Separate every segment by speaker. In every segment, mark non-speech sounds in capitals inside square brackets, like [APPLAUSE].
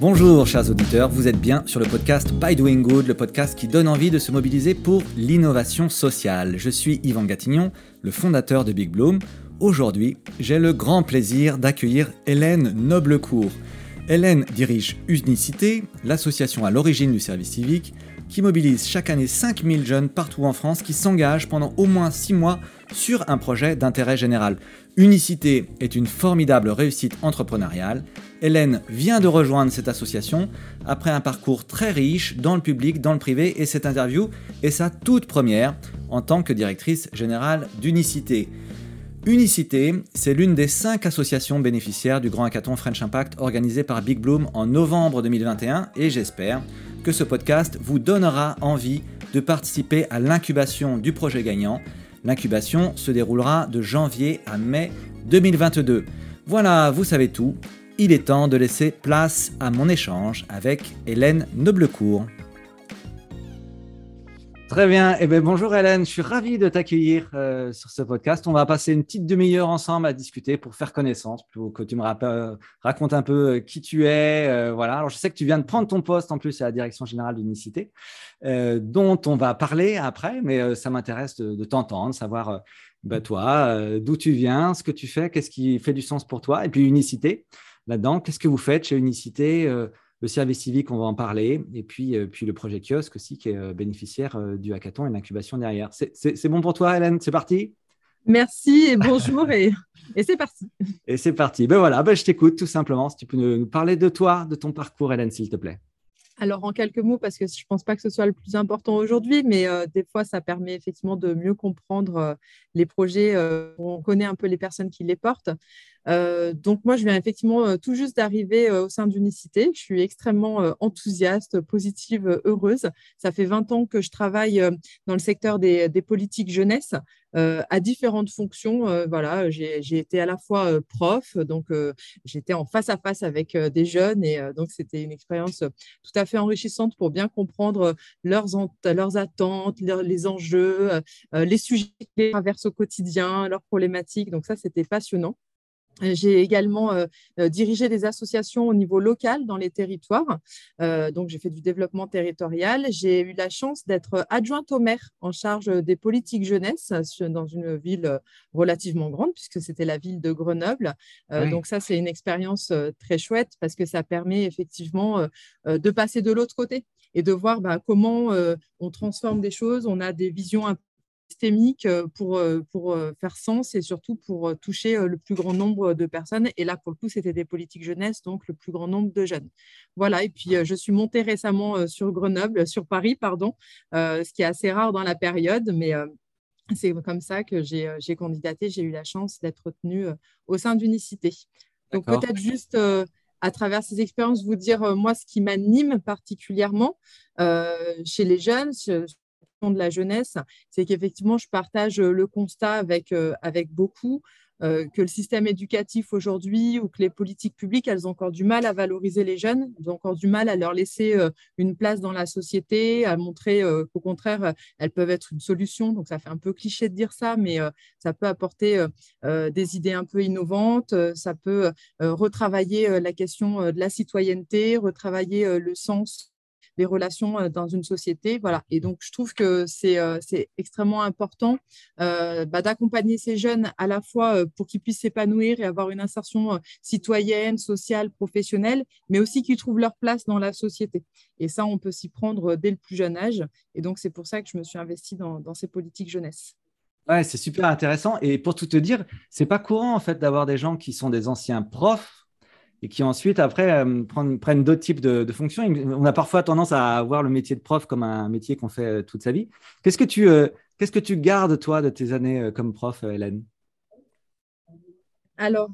Speaker 1: Bonjour chers auditeurs, vous êtes bien sur le podcast By Doing Good, le podcast qui donne envie de se mobiliser pour l'innovation sociale. Je suis Yvan Gatignon, le fondateur de Big Bloom. Aujourd'hui, j'ai le grand plaisir d'accueillir Hélène Noblecourt. Hélène dirige Unicité, l'association à l'origine du service civique, qui mobilise chaque année 5000 jeunes partout en France qui s'engagent pendant au moins 6 mois sur un projet d'intérêt général. Unicité est une formidable réussite entrepreneuriale. Hélène vient de rejoindre cette association après un parcours très riche dans le public, dans le privé et cette interview est sa toute première en tant que directrice générale d'Unicité. Unicité, c'est l'une des cinq associations bénéficiaires du Grand Hackathon French Impact organisé par Big Bloom en novembre 2021 et j'espère que ce podcast vous donnera envie de participer à l'incubation du projet gagnant. L'incubation se déroulera de janvier à mai 2022. Voilà, vous savez tout. Il est temps de laisser place à mon échange avec Hélène Noblecourt. Très bien. Eh bien, bonjour Hélène, je suis ravi de t'accueillir euh, sur ce podcast. On va passer une petite demi-heure ensemble à discuter pour faire connaissance, pour que tu me racontes un peu euh, qui tu es. Euh, voilà. Alors, je sais que tu viens de prendre ton poste en plus à la direction générale d'Unicité, dont on va parler après, mais ça m'intéresse de, t'entendre, savoir bah, toi, d'où tu viens, ce que tu fais, qu'est-ce qui fait du sens pour toi, et puis Unicité là-dedans. Qu'est-ce que vous faites chez Unicité le service civique, on va en parler, et puis, euh, puis le projet kiosque aussi, qui est euh, bénéficiaire euh, du hackathon et l'incubation derrière. C'est bon pour toi, Hélène? C'est parti?
Speaker 2: Merci et bonjour, et, et c'est parti. [LAUGHS]
Speaker 1: Et c'est parti. Ben voilà, ben je t'écoute tout simplement. Si tu peux nous parler de toi, de ton parcours, Hélène, s'il te plaît.
Speaker 2: Alors, en quelques mots, parce que je ne pense pas que ce soit le plus important aujourd'hui, mais des fois, ça permet effectivement de mieux comprendre les projets. on connaît un peu les personnes qui les portent. Euh, donc moi, je viens effectivement euh, tout juste d'arriver euh, au sein d'Unicité. Je suis extrêmement enthousiaste, positive, heureuse. Ça fait 20 ans que je travaille dans le secteur des, politiques jeunesse à différentes fonctions. voilà, j'ai été à la fois prof, donc j'étais en face à face avec des jeunes et donc c'était une expérience tout à fait enrichissante pour bien comprendre leurs, leurs attentes, les enjeux, les sujets qu'ils traversent au quotidien, leurs problématiques. Donc ça, c'était passionnant. J'ai également euh, euh, dirigé des associations au niveau local dans les territoires. Euh, donc, j'ai fait du développement territorial. J'ai eu la chance d'être adjointe au maire en charge des politiques jeunesse dans une ville relativement grande, puisque c'était la ville de Grenoble. Donc, ça, c'est une expérience très chouette parce que ça permet effectivement de passer de l'autre côté et de voir bah, comment on transforme des choses. On a des visions un systémique euh, pour, euh, pour euh, faire sens et surtout pour toucher le plus grand nombre de personnes. Et là, pour le coup, c'était des politiques jeunesse, donc le plus grand nombre de jeunes. Voilà, et puis je suis montée récemment sur Grenoble, sur Paris, pardon, ce qui est assez rare dans la période, mais c'est comme ça que j'ai candidaté, j'ai eu la chance d'être retenue au sein d'Unicité. Donc peut-être juste à travers ces expériences, vous dire, moi, ce qui m'anime particulièrement chez les jeunes, de la jeunesse, c'est qu'effectivement, je partage le constat avec, euh, avec beaucoup euh, que le système éducatif aujourd'hui ou que les politiques publiques, elles ont encore du mal à valoriser les jeunes, elles ont encore du mal à leur laisser euh, une place dans la société, à montrer qu'au contraire, elles peuvent être une solution. Donc, ça fait un peu cliché de dire ça, mais ça peut apporter des idées un peu innovantes, ça peut retravailler la question de la citoyenneté, retravailler le sens des relations dans une société. Voilà. Et donc, je trouve que c'est extrêmement important bah, d'accompagner ces jeunes à la fois pour qu'ils puissent s'épanouir et avoir une insertion citoyenne, sociale, professionnelle, mais aussi qu'ils trouvent leur place dans la société. Et ça, on peut s'y prendre dès le plus jeune âge. Et donc, c'est pour ça que je me suis investie dans, dans ces politiques jeunesse.
Speaker 1: Ouais, c'est super intéressant. Et pour tout te dire, c'est pas courant en fait d'avoir des gens qui sont des anciens profs et qui ensuite, après, euh, prennent, d'autres types de, fonctions. On a parfois tendance à voir le métier de prof comme un métier qu'on fait euh, toute sa vie. Qu'est-ce que tu, euh, qu'est-ce que tu gardes, toi, de tes années comme prof, Hélène?
Speaker 2: Alors,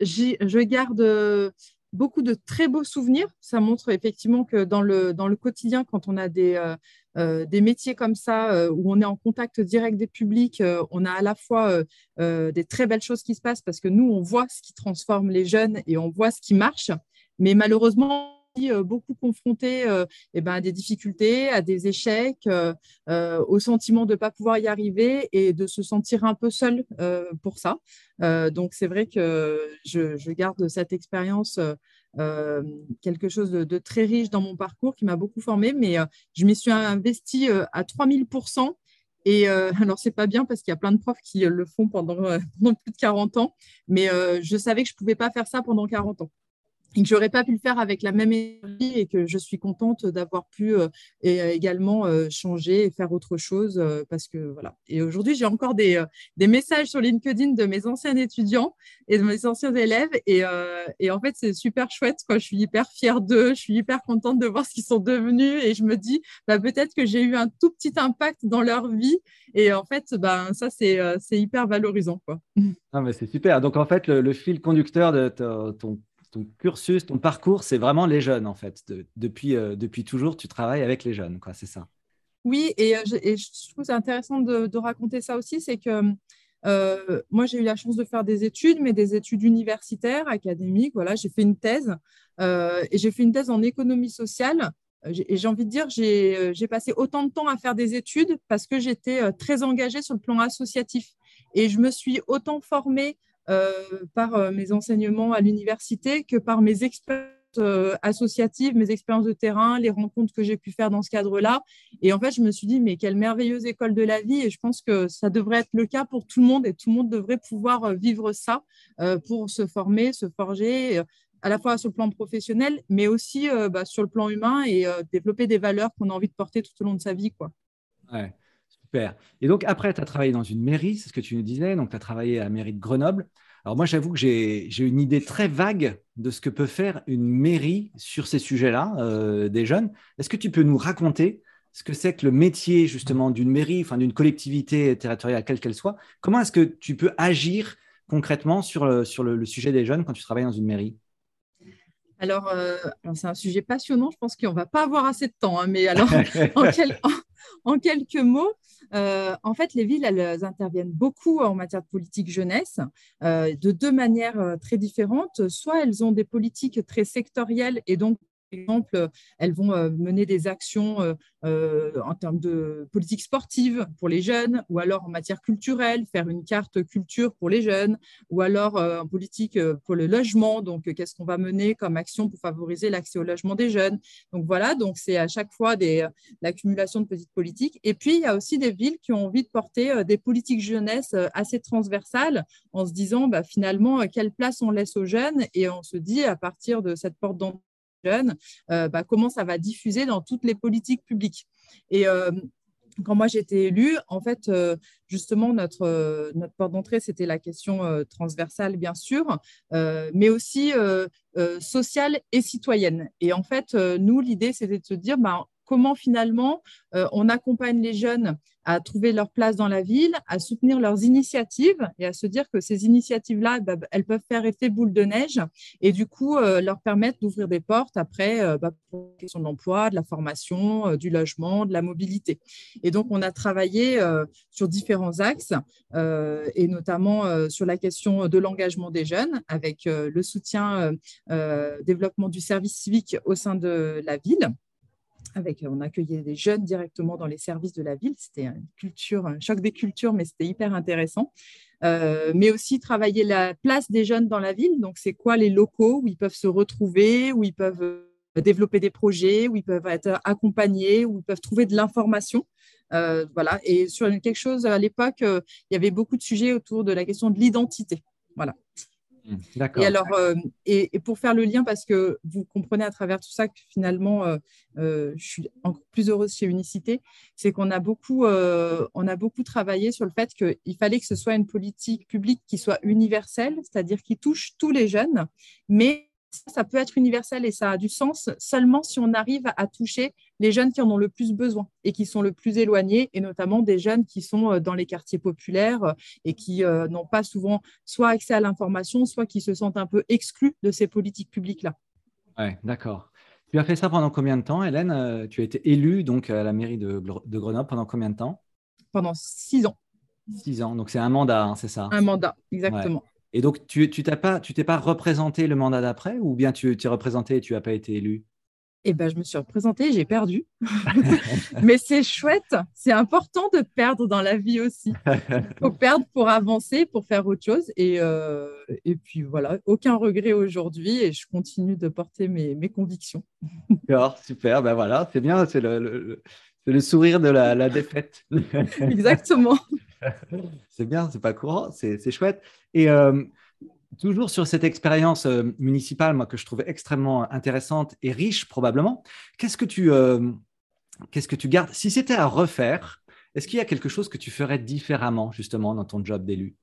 Speaker 2: je garde beaucoup de très beaux souvenirs. Ça montre effectivement que dans le, dans le quotidien, quand on a des, euh, euh, des métiers comme ça, euh, où on est en contact direct des publics, on a à la fois des très belles choses qui se passent parce que nous, on voit ce qui transforme les jeunes et on voit ce qui marche. Mais malheureusement, beaucoup confrontés eh ben, à des difficultés, à des échecs, au sentiment de ne pas pouvoir y arriver et de se sentir un peu seul pour ça. donc c'est vrai que je, garde cette expérience quelque chose de, très riche dans mon parcours qui m'a beaucoup formé, mais je m'y suis investie à 3000%. Et [LAUGHS] alors, c'est pas bien parce qu'il y a plein de profs qui le font pendant, [LAUGHS] pendant plus de 40 ans, mais je savais que je ne pouvais pas faire ça pendant 40 ans et que j'aurais pas pu le faire avec la même énergie et que je suis contente d'avoir pu euh, et, euh, également euh, changer et faire autre chose parce que voilà. Et aujourd'hui, j'ai encore des, des, messages sur LinkedIn de mes anciens étudiants et de mes anciens élèves et, et en fait, c'est super chouette. Quoi. Je suis hyper fière d'eux, je suis hyper contente de voir ce qu'ils sont devenus et je me dis bah, peut-être que j'ai eu un tout petit impact dans leur vie et en fait, ben, ça, c'est hyper valorisant. Quoi.
Speaker 1: Ah, mais c'est super. Donc en fait, le, le fil conducteur de ton ton cursus, ton parcours, c'est vraiment les jeunes, en fait. depuis, euh, depuis toujours, tu travailles avec les jeunes, quoi, c'est ça.
Speaker 2: Oui, et, euh, je trouve intéressant de, raconter ça aussi, c'est que euh, moi, j'ai eu la chance de faire des études, mais des études universitaires, académiques. Voilà, j'ai fait une thèse et j'ai fait une thèse en économie sociale. Et j'ai envie de dire, j'ai passé autant de temps à faire des études parce que j'étais très engagée sur le plan associatif. Et je me suis autant formée par euh, mes enseignements à l'université que par mes expériences euh, associatives, mes expériences de terrain, les rencontres que j'ai pu faire dans ce cadre-là. Et en fait, je me suis dit, mais quelle merveilleuse école de la vie. Et je pense que ça devrait être le cas pour tout le monde et tout le monde devrait pouvoir vivre ça pour se former, se forger, à la fois sur le plan professionnel, mais aussi bah, sur le plan humain et développer des valeurs qu'on a envie de porter tout au long de sa vie. Quoi.
Speaker 1: Ouais. Super. Et donc, après, tu as travaillé dans une mairie, c'est ce que tu nous disais. Donc, tu as travaillé à la mairie de Grenoble. Alors, moi, j'avoue que j'ai une idée très vague de ce que peut faire une mairie sur ces sujets-là euh, des jeunes. Est-ce que tu peux nous raconter ce que c'est que le métier, justement, d'une mairie, enfin, d'une collectivité territoriale, quelle qu'elle soit? Comment est-ce que tu peux agir concrètement sur le, sur le, sujet des jeunes quand tu travailles dans une mairie?
Speaker 2: Alors, euh, c'est un sujet passionnant. Je pense qu'on ne va pas avoir assez de temps. Hein, mais alors, [LAUGHS] en, en, quelques mots, euh, en fait, les villes, elles interviennent beaucoup en matière de politique jeunesse euh, de deux manières très différentes. Soit elles ont des politiques très sectorielles et donc exemple, elles vont euh, mener des actions euh, euh, en termes de politique sportive pour les jeunes, ou alors en matière culturelle, faire une carte culture pour les jeunes, ou alors en politique pour le logement. Donc, qu'est-ce qu'on va mener comme action pour favoriser l'accès au logement des jeunes? Donc voilà, donc c'est à chaque fois l'accumulation de petites politiques. Et puis, il y a aussi des villes qui ont envie de porter des politiques jeunesse assez transversales en se disant bah, finalement quelle place on laisse aux jeunes? Et on se dit à partir de cette porte d'entrée jeunes, euh, bah, comment ça va diffuser dans toutes les politiques publiques. Et euh, quand moi j'étais élue, en fait, euh, justement, notre, notre porte d'entrée, c'était la question transversale, bien sûr, mais aussi sociale et citoyenne. Et en fait, nous, l'idée, c'était de se dire, bah, comment finalement on accompagne les jeunes à trouver leur place dans la ville, à soutenir leurs initiatives et à se dire que ces initiatives-là, bah, elles peuvent faire effet boule de neige et du coup euh, leur permettre d'ouvrir des portes après euh, bah, pour la question de l'emploi, de la formation, du logement, de la mobilité. Et donc on a travaillé sur différents axes et notamment sur la question de l'engagement des jeunes avec le soutien développement du service civique au sein de la ville avec, on accueillait des jeunes directement dans les services de la ville. C'était culture, un choc des cultures, mais c'était hyper intéressant. Euh, mais aussi travailler la place des jeunes dans la ville. Donc, c'est quoi les locaux où ils peuvent se retrouver, où ils peuvent euh, développer des projets, où ils peuvent être accompagnés, où ils peuvent trouver de l'information. Euh, voilà. Et sur quelque chose, à l'époque, il y avait beaucoup de sujets autour de la question de l'identité. Voilà. Mmh, et alors, euh, et, pour faire le lien, parce que vous comprenez à travers tout ça que finalement, euh, euh, je suis encore plus heureuse chez Unicité, c'est qu'on a beaucoup, on a beaucoup travaillé sur le fait qu'il fallait que ce soit une politique publique qui soit universelle, c'est-à-dire qui touche tous les jeunes, mais ça peut être universel et ça a du sens seulement si on arrive à toucher les jeunes qui en ont le plus besoin et qui sont le plus éloignés, et notamment des jeunes qui sont euh, dans les quartiers populaires euh, et qui euh, n'ont pas souvent soit accès à l'information, soit qui se sentent un peu exclus de ces politiques publiques-là.
Speaker 1: Oui, d'accord. Tu as fait ça pendant combien de temps, Hélène? Tu as été élue donc, à la mairie de, Grenoble pendant combien de temps?
Speaker 2: Pendant six ans.
Speaker 1: Six ans, donc c'est un mandat, hein, c'est ça?
Speaker 2: Un mandat, exactement.
Speaker 1: Et donc, tu tu t'es pas, tu pas représenté le mandat d'après ou bien tu t'es représenté et tu n'as pas été élu?
Speaker 2: Eh ben, je me suis représentée, j'ai perdu. [LAUGHS] Mais c'est chouette, c'est important de perdre dans la vie aussi. Il faut [LAUGHS] perdre pour avancer, pour faire autre chose. Et, euh, et puis voilà, aucun regret aujourd'hui et je continue de porter mes, mes convictions.
Speaker 1: D'accord, super, ben voilà, c'est bien, c'est le, le, sourire de la, la défaite. [LAUGHS]
Speaker 2: Exactement. [LAUGHS]
Speaker 1: c'est bien, c'est pas courant, c'est chouette. Et euh, Toujours sur cette expérience euh, municipale, moi, que je trouvais extrêmement intéressante et riche probablement, qu'est-ce que tu, euh, qu'est-ce que tu gardes? Si c'était à refaire, est-ce qu'il y a quelque chose que tu ferais différemment justement dans ton job d'élu?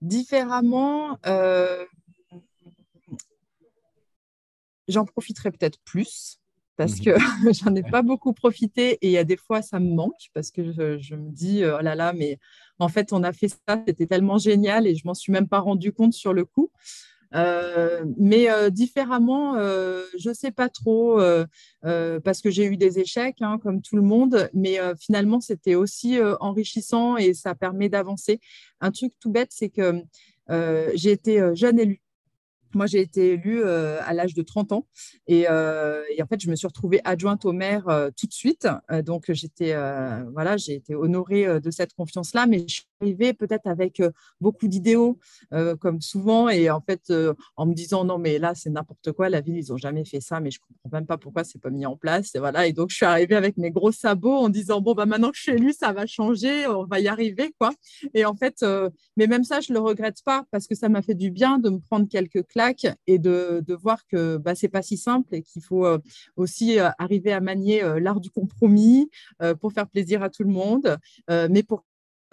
Speaker 2: Différemment, j'en profiterais peut-être plus parce mmh que [LAUGHS] j'en ai pas beaucoup profité et il y a des fois ça me manque parce que je, me dis oh là là mais en fait on a fait ça c'était tellement génial et je m'en suis même pas rendu compte sur le coup. Euh, mais euh, différemment euh, je sais pas trop parce que j'ai eu des échecs hein, comme tout le monde mais finalement c'était aussi enrichissant et ça permet d'avancer. Un truc tout bête c'est que j'ai été jeune élue moi, j'ai été élue euh, à l'âge de 30 ans euh, et, en fait, je me suis retrouvée adjointe au maire euh, tout de suite. donc, j'étais, voilà, j'ai été honorée de cette confiance-là, mais je suis arrivée peut-être avec beaucoup d'idéaux, comme souvent, et en fait, en me disant non, mais là, c'est n'importe quoi, la ville, ils n'ont jamais fait ça, mais je ne comprends même pas pourquoi c'est pas mis en place. Et voilà, et donc, je suis arrivée avec mes gros sabots en disant bon, bah, maintenant que je suis élue, ça va changer, on va y arriver, quoi. Et en fait, mais même ça, je le regrette pas parce que ça m'a fait du bien de me prendre quelques classes et de, voir que bah, ce n'est pas si simple et qu'il faut euh, aussi euh, arriver à manier euh, l'art du compromis pour faire plaisir à tout le monde, mais pour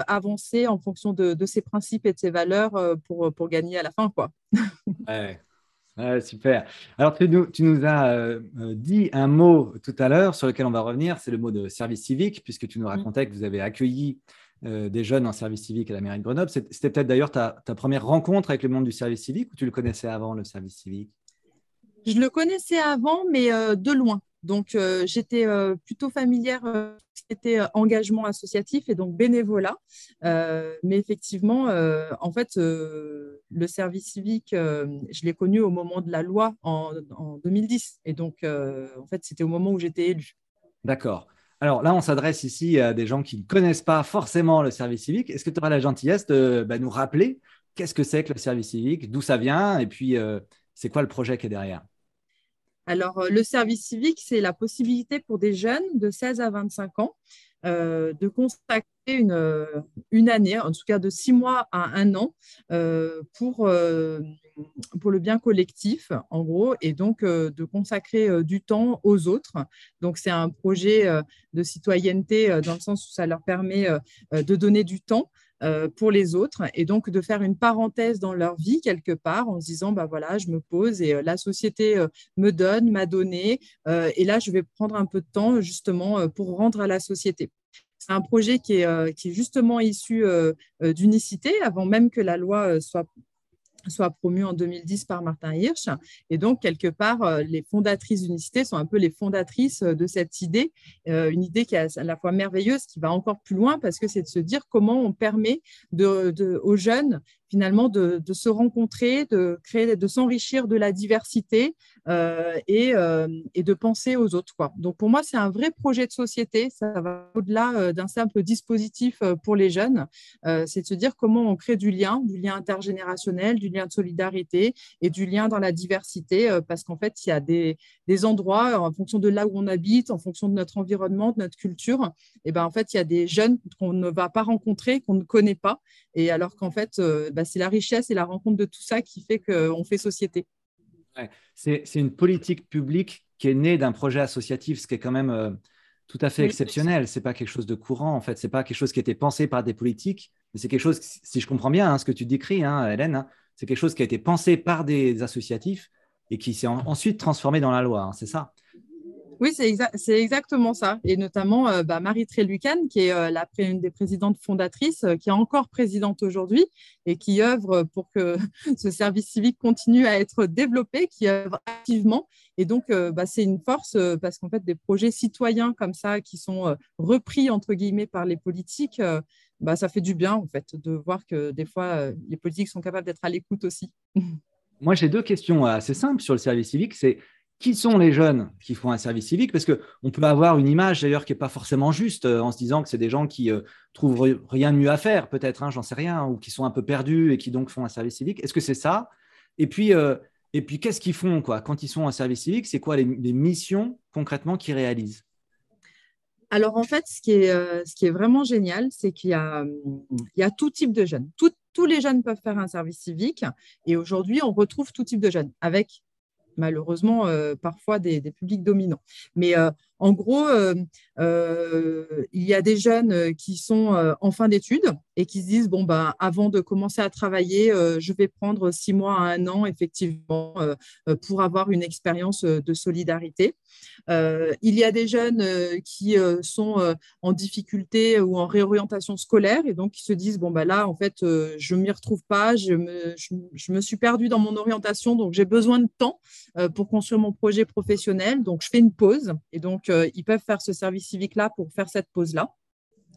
Speaker 2: avancer en fonction de, ses principes et de ses valeurs pour, pour gagner à la fin. Quoi. [LAUGHS]
Speaker 1: ouais. super. Alors, tu nous, tu nous as dit un mot tout à l'heure sur lequel on va revenir, c'est le mot de service civique, puisque tu nous mmh. racontais que vous avez accueilli euh, des jeunes en service civique à la mairie de Grenoble. C'était peut-être d'ailleurs ta, première rencontre avec le monde du service civique ou tu le connaissais avant, le service civique?
Speaker 2: Je le connaissais avant, mais euh, de loin. Donc, euh, j'étais plutôt familière c'était engagement associatif et donc bénévolat. mais effectivement, en fait, le service civique, je l'ai connu au moment de la loi en, en 2010. Et donc, en fait, c'était au moment où j'étais élue.
Speaker 1: D'accord. Alors là, on s'adresse ici à des gens qui ne connaissent pas forcément le service civique. Est-ce que tu auras la gentillesse de bah, nous rappeler qu'est-ce que c'est que le service civique, d'où ça vient et puis euh, c'est quoi le projet qui est derrière?
Speaker 2: Alors, euh, le service civique, c'est la possibilité pour des jeunes de 16 à 25 ans euh, de consacrer une, une, année, en tout cas de six mois à un an, euh, pour, euh, pour le bien collectif, en gros, et donc de consacrer du temps aux autres. Donc, c'est un projet de citoyenneté dans le sens où ça leur permet de donner du temps euh, pour les autres et donc de faire une parenthèse dans leur vie quelque part en se disant bah voilà je me pose et euh, la société euh, me donne m'a donné et là je vais prendre un peu de temps justement pour rendre à la société. C'est un projet qui est, qui est justement issu d'unicité avant même que la loi soit soit promu en 2010 par Martin Hirsch. Et donc, quelque part, euh, les fondatrices d'Unicité sont un peu les fondatrices euh, de cette idée, euh, une idée qui est à la fois merveilleuse, qui va encore plus loin, parce que c'est de se dire comment on permet aux jeunes finalement de, se rencontrer, de créer, de s'enrichir de la diversité et, et, de penser aux autres. Donc pour moi, c'est un vrai projet de société. Ça va au-delà d'un simple dispositif pour les jeunes. c'est de se dire comment on crée du lien, du lien intergénérationnel, du lien de solidarité et du lien dans la diversité, euh, parce qu'en fait, il y a des, endroits, euh, en fonction de là où on habite, en fonction de notre environnement, de notre culture, et ben en fait, il y a des jeunes qu'on ne va pas rencontrer, qu'on ne connaît pas, et alors qu'en fait, euh, bah, c'est la richesse et la rencontre de tout ça qui fait qu'on fait société.
Speaker 1: C'est une politique publique qui est née d'un projet associatif, ce qui est quand même tout à fait exceptionnel. C'est pas quelque chose de courant en fait. C'est pas quelque chose qui a été pensé par des politiques, mais c'est quelque chose, si je comprends bien hein, ce que tu décris, hein, Hélène, hein, c'est quelque chose qui a été pensé par des associatifs et qui s'est ensuite transformé dans la loi, hein, c'est ça?
Speaker 2: Oui, c'est exactement ça. Et notamment euh, bah, Marie Trélucan, qui est euh, une des présidentes fondatrices, euh, qui est encore présidente aujourd'hui et qui œuvre pour que [LAUGHS] ce service civique continue à être développé, qui œuvre activement. Et donc, bah, c'est une force parce qu'en fait, des projets citoyens comme ça, qui sont repris, entre guillemets, par les politiques, bah, ça fait du bien, en fait, de voir que des fois, les politiques sont capables d'être à l'écoute aussi. [LAUGHS]
Speaker 1: Moi, j'ai deux questions assez simples sur le service civique. C'est qui sont les jeunes qui font un service civique? Parce qu'on peut avoir une image d'ailleurs qui n'est pas forcément juste euh, en se disant que c'est des gens qui euh, trouvent rien de mieux à faire, peut-être, hein, j'en sais rien, ou qui sont un peu perdus et qui donc font un service civique. Est-ce que c'est ça? Et puis, euh, puis qu'est-ce qu'ils font quoi Quand ils sont en service civique, c'est quoi les, missions concrètement qu'ils réalisent?
Speaker 2: Alors en fait, ce qui est, ce qui est vraiment génial, c'est qu'il y, y a tout type de jeunes. tous les jeunes peuvent faire un service civique et aujourd'hui, on retrouve tout type de jeunes avec malheureusement euh, parfois des, publics dominants. Mais euh, en gros, euh, il y a des jeunes qui sont en fin d'études et qui se disent bon ben avant de commencer à travailler, je vais prendre six mois à un an effectivement pour avoir une expérience de solidarité. il y a des jeunes qui sont en difficulté ou en réorientation scolaire et donc qui se disent bon ben là en fait je m'y retrouve pas, je me, je me suis perdu dans mon orientation donc j'ai besoin de temps pour construire mon projet professionnel donc je fais une pause et donc euh, ils peuvent faire ce service civique-là pour faire cette pause-là.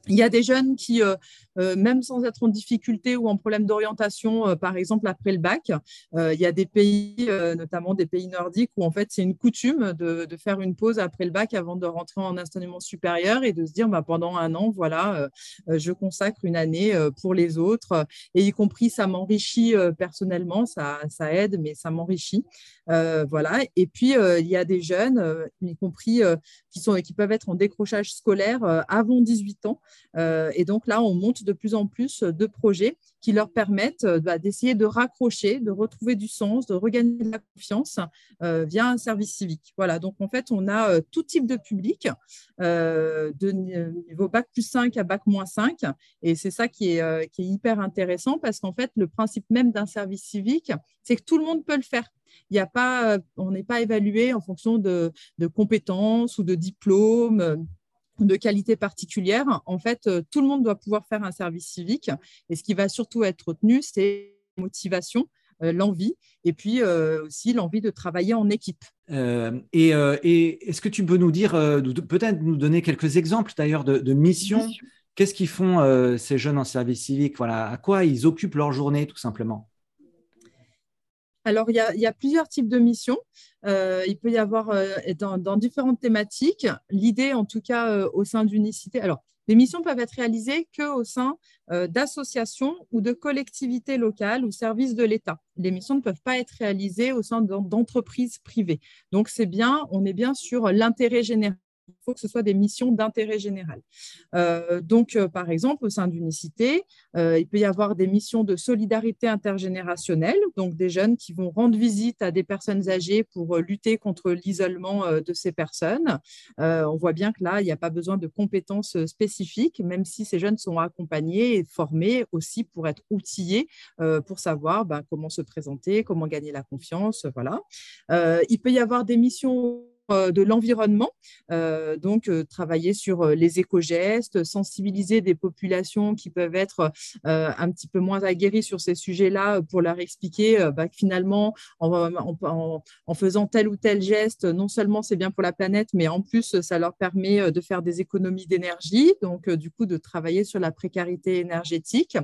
Speaker 2: Il y a des jeunes qui, euh, euh, même sans être en difficulté ou en problème d'orientation, euh, par exemple après le bac, il y a des pays, notamment des pays nordiques, où en fait c'est une coutume de, faire une pause après le bac avant de rentrer en enseignement supérieur et de se dire bah, pendant un an, voilà, je consacre une année pour les autres, et y compris ça m'enrichit personnellement, ça, ça, aide, mais ça m'enrichit. voilà. Et puis il y a des jeunes, y compris qui, peuvent être en décrochage scolaire avant 18 ans. Euh, et donc là, on monte de plus en plus de projets qui leur permettent euh, bah, d'essayer de raccrocher, de retrouver du sens, de regagner de la confiance euh, via un service civique. Voilà, donc en fait, on a tout type de public, de niveau bac plus 5 à bac moins 5. Et c'est ça qui est hyper intéressant parce qu'en fait, le principe même d'un service civique, c'est que tout le monde peut le faire. Il y a pas, on n'est pas évalué en fonction de, de compétences ou de diplômes de qualité particulière. En fait, euh, tout le monde doit pouvoir faire un service civique. Et ce qui va surtout être retenu, c'est la motivation, euh, l'envie, et puis euh, aussi l'envie de travailler en équipe.
Speaker 1: et, est-ce que tu peux nous dire, peut-être nous donner quelques exemples d'ailleurs de, missions? Qu'est-ce qu'ils font ces jeunes en service civique? Voilà, à quoi ils occupent leur journée tout simplement?
Speaker 2: Alors, il y, a, plusieurs types de missions. Euh, il peut y avoir euh, dans, différentes thématiques. L'idée, en tout cas, euh, au sein d'unicité. Alors, les missions peuvent être réalisées qu'au sein d'associations ou de collectivités locales ou services de l'État. Les missions ne peuvent pas être réalisées au sein d'entreprises privées. Donc, c'est bien, on est bien sur l'intérêt général il faut que ce soit des missions d'intérêt général. Euh, donc, euh, par exemple, au sein d'Unicité, euh, il peut y avoir des missions de solidarité intergénérationnelle, donc des jeunes qui vont rendre visite à des personnes âgées pour lutter contre l'isolement de ces personnes. on voit bien que là, il n'y a pas besoin de compétences spécifiques, même si ces jeunes sont accompagnés et formés aussi pour être outillés pour savoir ben, comment se présenter, comment gagner la confiance. Voilà. il peut y avoir des missions euh, de l'environnement, euh, donc euh, travailler sur les éco-gestes, sensibiliser des populations qui peuvent être un petit peu moins aguerries sur ces sujets-là pour leur expliquer bah, que finalement, en, faisant tel ou tel geste, non seulement c'est bien pour la planète, mais en plus, ça leur permet de faire des économies d'énergie, donc du coup de travailler sur la précarité énergétique.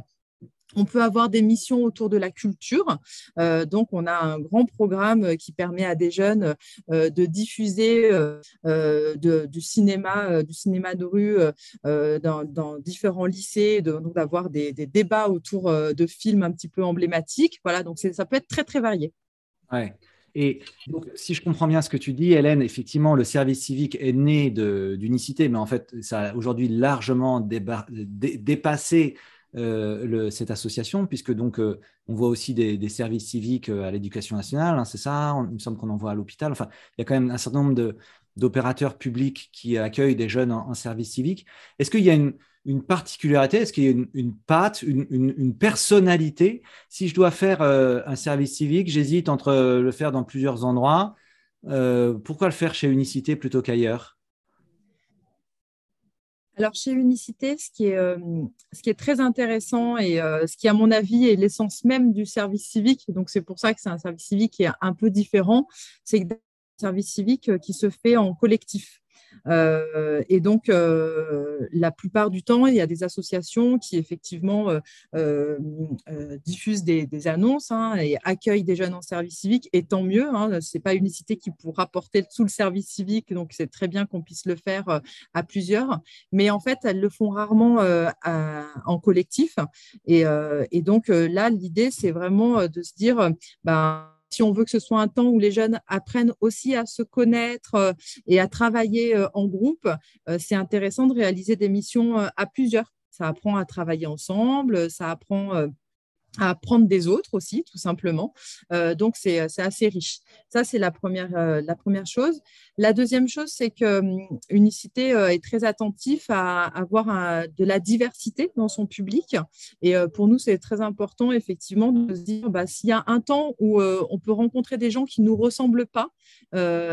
Speaker 2: On peut avoir des missions autour de la culture. Euh, donc, on a un grand programme qui permet à des jeunes euh, de diffuser euh, du, cinéma, du cinéma de rue dans, différents lycées, d'avoir des, débats autour de films un petit peu emblématiques. Voilà, donc ça peut être très, très varié.
Speaker 1: Ouais. Et donc, si je comprends bien ce que tu dis, Hélène, effectivement, le service civique est né d'unicité, mais en fait, ça a aujourd'hui largement dépassé euh, cette association, puisque donc euh, on voit aussi des, services civiques euh, à l'éducation nationale, hein, c'est ça, il me semble qu'on en voit à l'hôpital. Enfin, il y a quand même un certain nombre d'opérateurs publics qui accueillent des jeunes en, service civique. Est-ce qu'il y a une, particularité, est-ce qu'il y a une, une patte, une, personnalité? Si je dois faire un service civique, j'hésite entre le faire dans plusieurs endroits. pourquoi le faire chez Unicité plutôt qu'ailleurs?
Speaker 2: Alors, chez Unicité, ce qui est, euh, très intéressant et euh, ce qui, à mon avis, est l'essence même du service civique, donc c'est pour ça que c'est un service civique qui est un peu différent, c'est que un service civique euh, qui se fait en collectif. Euh, et donc, euh, la plupart du temps, il y a des associations qui effectivement diffusent des, annonces hein, et accueillent des jeunes en service civique, et tant mieux. Hein, Ce n'est pas une cité qui pourra porter tout le service civique, donc c'est très bien qu'on puisse le faire à plusieurs. Mais en fait, elles le font rarement en collectif. Et, et donc là, l'idée, c'est vraiment de se dire, ben, si on veut que ce soit un temps où les jeunes apprennent aussi à se connaître euh, et à travailler euh, en groupe, euh, c'est intéressant de réaliser des missions à plusieurs. Ça apprend à travailler ensemble, ça apprend à apprendre des autres aussi, tout simplement. donc, c'est assez riche. Ça, c'est la première, la première chose. La deuxième chose, c'est que hum, Unicité euh, est très attentif à avoir de la diversité dans son public. Et euh, pour nous, c'est très important, effectivement, de se dire bah, s'il y a un temps où euh, on peut rencontrer des gens qui ne nous ressemblent pas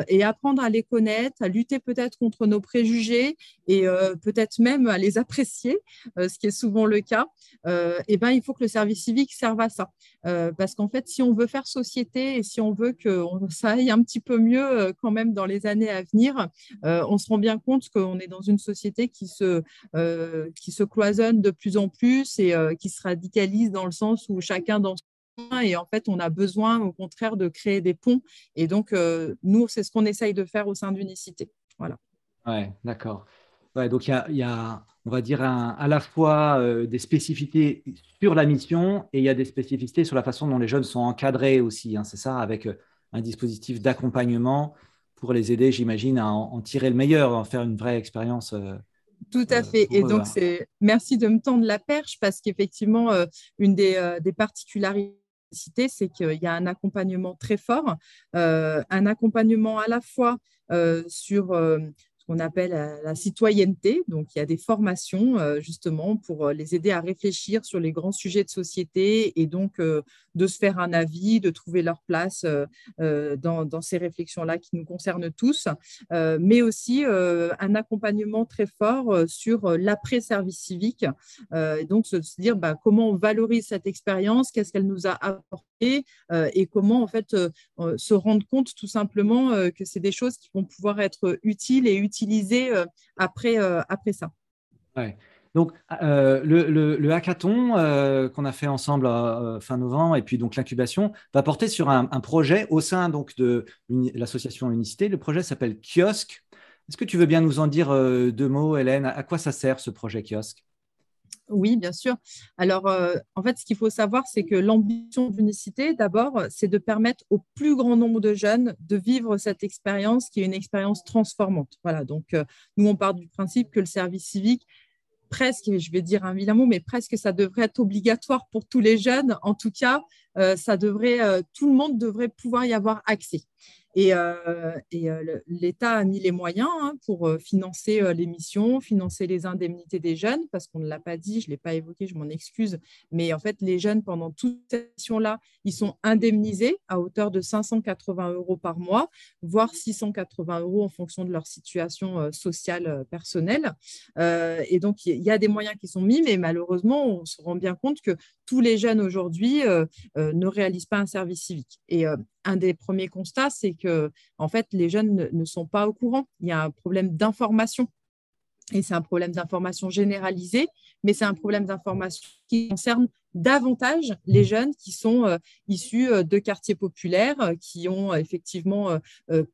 Speaker 2: et apprendre à les connaître, à lutter peut-être contre nos préjugés et peut-être même à les [LAUGHS] apprécier, ce qui est souvent le cas, et ben, il faut que le service civique serve à ça. parce qu'en fait, si on veut faire société et si on veut que ça aille un petit peu mieux quand même dans les années à venir, euh, on se rend bien compte qu'on est dans une société qui se, euh, qui se cloisonne de plus en plus et euh, qui se radicalise dans le sens où chacun dans et en fait, on a besoin au contraire de créer des ponts. Et donc, nous, c'est ce qu'on essaye de faire au sein d'Unicité. Voilà.
Speaker 1: Ouais, d'accord. Ouais, donc, il y, a, on va dire, à la fois des spécificités sur la mission et il y a des spécificités sur la façon dont les jeunes sont encadrés aussi. Hein, c'est ça, avec un dispositif d'accompagnement pour les aider, j'imagine, à en, tirer le meilleur, à en faire une vraie expérience. Euh,
Speaker 2: Tout à euh, fait. Et donc, c'est merci de me tendre la perche parce qu'effectivement, euh, une des, des particularités c'est qu'il y a un accompagnement très fort, un accompagnement à la fois sur qu'on appelle euh, la citoyenneté. Donc, il y a des formations euh, justement pour euh, les aider à réfléchir sur les grands sujets de société et donc de se faire un avis, de trouver leur place dans, ces réflexions-là qui nous concernent tous, mais aussi un accompagnement très fort sur l'après-service civique. et donc, se dire bah, comment on valorise cette expérience, qu'est-ce qu'elle nous a apporté et comment en fait se rendre compte tout simplement que c'est des choses qui vont pouvoir être utiles et euh, après, euh, après ça.
Speaker 1: Ouais. Donc, euh, le, hackathon qu'on a fait ensemble fin novembre et puis donc l'incubation va porter sur un, projet au sein donc de l'association Unicité. Le projet s'appelle Kiosque. Est-ce que tu veux bien nous en dire deux mots, Hélène? À quoi ça sert ce projet Kiosque
Speaker 2: oui, bien sûr. Alors, euh, en fait, ce qu'il faut savoir, c'est que l'ambition d'Unicité, d'abord, c'est de permettre au plus grand nombre de jeunes de vivre cette expérience qui est une expérience transformante. Voilà, donc euh, nous, on part du principe que le service civique, presque, je vais dire un vilain mot, mais presque ça devrait être obligatoire pour tous les jeunes. En tout cas, euh, ça devrait, tout le monde devrait pouvoir y avoir accès. Et, euh, euh, l'État a mis les moyens hein, pour euh, financer les missions, financer les indemnités des jeunes, parce qu'on ne l'a pas dit, je ne l'ai pas évoqué, je m'en excuse, mais en fait, les jeunes, pendant toute cette mission-là, ils sont indemnisés à hauteur de 580 euros par mois, voire 680 euros en fonction de leur situation sociale personnelle. et donc, il y a des moyens qui sont mis, mais malheureusement, on se rend bien compte que tous les jeunes aujourd'hui ne réalisent pas un service civique. Un des premiers constats, c'est que en fait, les jeunes ne, sont pas au courant. Il y a un problème d'information. Et c'est un problème d'information généralisé, mais c'est un problème d'information qui concerne davantage les mmh. jeunes qui sont euh, issus euh, de quartiers populaires, euh, qui ont effectivement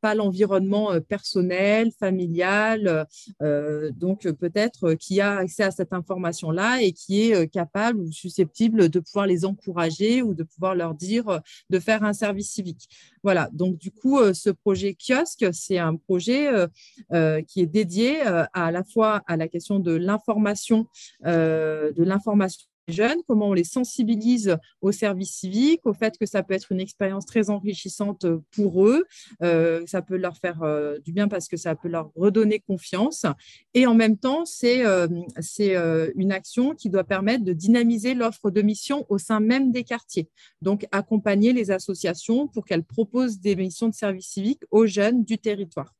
Speaker 2: pas l'environnement personnel, familial, donc peut-être qui a accès à cette information-là et qui est capable ou susceptible de pouvoir les encourager ou de pouvoir leur dire de faire un service civique. Voilà, donc du coup, ce projet kiosque, c'est un projet qui est dédié à la fois à la question de l'information, de l'information jeunes, comment on les sensibilise au service civique, au fait que ça peut être une expérience très enrichissante pour eux, euh, ça peut leur faire euh, du bien parce que ça peut leur redonner confiance. Et en même temps, c'est euh, une action qui doit permettre de dynamiser l'offre de mission au sein même des quartiers. Donc, accompagner les associations pour qu'elles proposent des missions de service civique aux jeunes du territoire.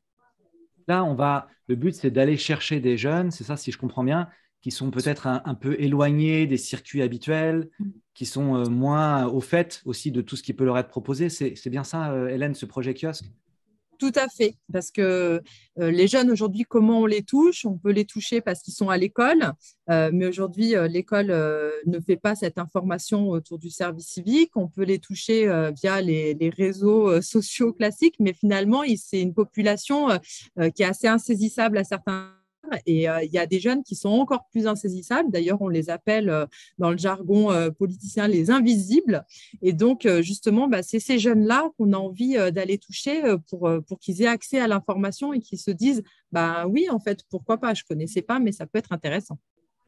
Speaker 1: Là, on va. Le but, c'est d'aller chercher des jeunes, c'est ça, si je comprends bien, qui sont peut-être un, peu éloignés des circuits habituels, mm. qui sont euh, moins au fait aussi de tout ce qui peut leur être proposé. C'est bien ça, euh, Hélène, ce projet kiosque?
Speaker 2: Tout à fait, parce que euh, les jeunes aujourd'hui, comment on les touche? On peut les toucher parce qu'ils sont à l'école, euh, mais aujourd'hui, euh, l'école ne fait pas cette information autour du service civique. On peut les toucher via les, les, réseaux sociaux classiques, mais finalement, c'est une population qui est assez insaisissable à certains et euh, il y a des jeunes qui sont encore plus insaisissables. D'ailleurs, on les appelle euh, dans le jargon euh, politicien les invisibles. Et donc, justement, bah, c'est ces jeunes-là qu'on a envie d'aller toucher pour, pour qu'ils aient accès à l'information et qu'ils se disent, bah oui, en fait, pourquoi pas, je ne connaissais pas, mais ça peut être intéressant.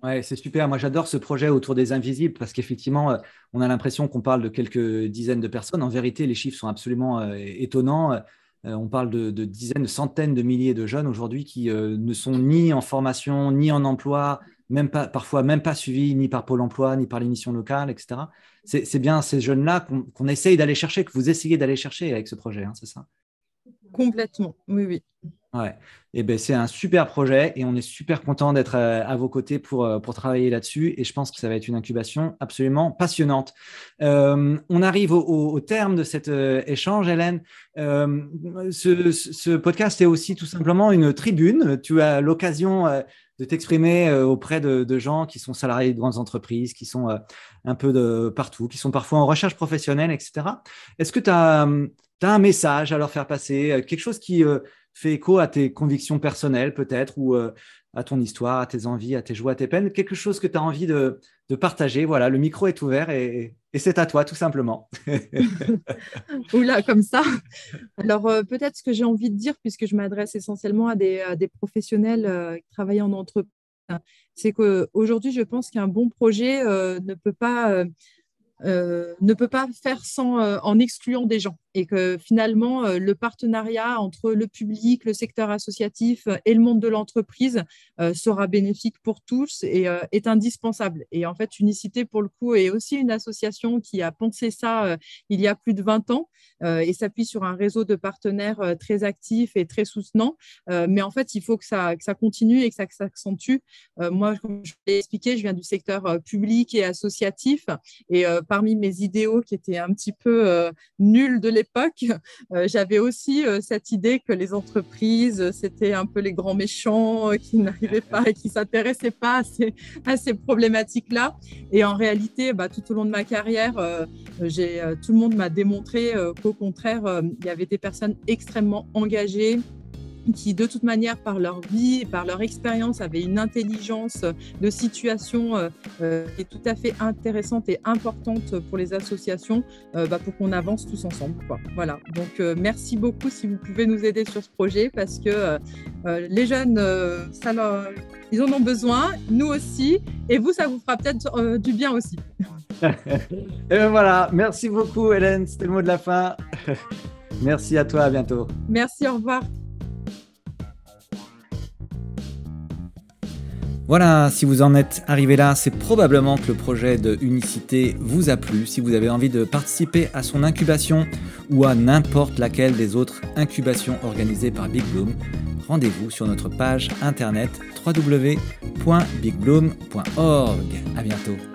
Speaker 1: Ouais, c'est super. Moi, j'adore ce projet autour des invisibles parce qu'effectivement, on a l'impression qu'on parle de quelques dizaines de personnes. En vérité, les chiffres sont absolument étonnants. Euh, on parle de, dizaines, de centaines de milliers de jeunes aujourd'hui qui euh, ne sont ni en formation, ni en emploi, même pas, parfois même pas suivis ni par Pôle emploi, ni par l'émission locale, etc. C'est bien ces jeunes-là qu'on essaye d'aller chercher, que vous essayez d'aller chercher avec ce projet, hein, c'est ça?
Speaker 2: Complètement, oui, oui.
Speaker 1: Ouais. Et eh ben, c'est un super projet et on est super content d'être euh, à, vos côtés pour, euh, pour travailler là-dessus. Et je pense que ça va être une incubation absolument passionnante. Euh, on arrive au, terme de cet échange, Hélène. ce, podcast est aussi tout simplement une tribune. Tu as l'occasion de t'exprimer auprès de, de, gens qui sont salariés de grandes entreprises, qui sont un peu de partout, qui sont parfois en recherche professionnelle, etc. Est-ce que tu as, as, un message à leur faire passer, quelque chose qui fait écho à tes convictions personnelles peut-être ou euh, à ton histoire, à tes envies, à tes joies, à tes peines, quelque chose que tu as envie de, partager. Voilà, le micro est ouvert et, c'est à toi tout simplement. [LAUGHS]
Speaker 2: Oula, comme ça. Alors euh, peut-être ce que j'ai envie de dire, puisque je m'adresse essentiellement à des, professionnels euh, qui travaillent en entreprise, c'est qu'aujourd'hui, je pense qu'un bon projet ne peut pas... ne peut pas faire sans en excluant des gens et que finalement, euh, le partenariat entre le public, le secteur associatif euh, et le monde de l'entreprise euh, sera bénéfique pour tous et est indispensable. Et en fait, Unicité, pour le coup, est aussi une association qui a pensé ça il y a plus de 20 ans et s'appuie sur un réseau de partenaires très actifs et très soutenants. mais en fait, il faut que ça, continue et que ça s'accentue. moi, comme je l'ai expliqué, je viens du secteur public et associatif. Et parmi mes idéaux qui étaient un petit peu nuls de l'époque, l'époque, euh, j'avais aussi euh, cette idée que les entreprises, euh, c'était un peu les grands méchants qui n'arrivaient pas et qui s'intéressaient pas à ces, problématiques-là. Et en réalité, bah, tout au long de ma carrière, tout le monde m'a démontré qu'au contraire, il y avait des personnes extrêmement engagées, qui de toute manière par leur vie, par leur expérience, avaient une intelligence de situation euh, euh, qui est tout à fait intéressante et importante pour les associations, euh, bah, pour qu'on avance tous ensemble. Voilà. Donc merci beaucoup si vous pouvez nous aider sur ce projet parce que les jeunes, ça ils en ont besoin, nous aussi, et vous, ça vous fera peut-être du bien aussi. [LAUGHS]
Speaker 1: et ben voilà, merci beaucoup Hélène, c'était le mot de la fin. [LAUGHS] merci à toi, à bientôt.
Speaker 2: Merci, au revoir.
Speaker 1: Voilà, si vous en êtes arrivé là, c'est probablement que le projet de Unicité vous a plu. Si vous avez envie de participer à son incubation ou à n'importe laquelle des autres incubations organisées par Big Bloom, rendez-vous sur notre page internet www.bigbloom.org. À bientôt.